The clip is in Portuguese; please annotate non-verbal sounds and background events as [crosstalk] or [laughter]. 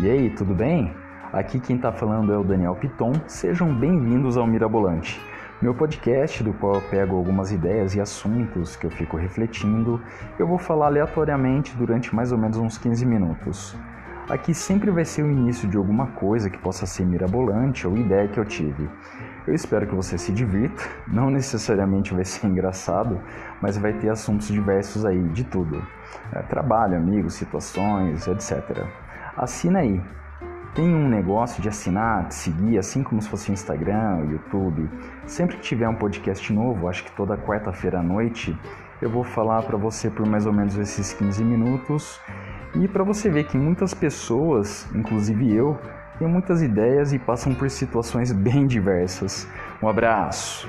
E aí, tudo bem? Aqui quem está falando é o Daniel Piton. Sejam bem-vindos ao Mirabolante, meu podcast do qual eu pego algumas ideias e assuntos que eu fico refletindo. Eu vou falar aleatoriamente durante mais ou menos uns 15 minutos. Aqui sempre vai ser o início de alguma coisa que possa ser mirabolante ou ideia que eu tive. Eu espero que você se divirta, não necessariamente vai ser [laughs] engraçado, mas vai ter assuntos diversos aí, de tudo: é, trabalho, amigos, situações, etc. Assina aí. Tem um negócio de assinar, de seguir, assim como se fosse Instagram, YouTube. Sempre que tiver um podcast novo, acho que toda quarta-feira à noite, eu vou falar para você por mais ou menos esses 15 minutos e para você ver que muitas pessoas, inclusive eu, têm muitas ideias e passam por situações [laughs] bem diversas. Um abraço!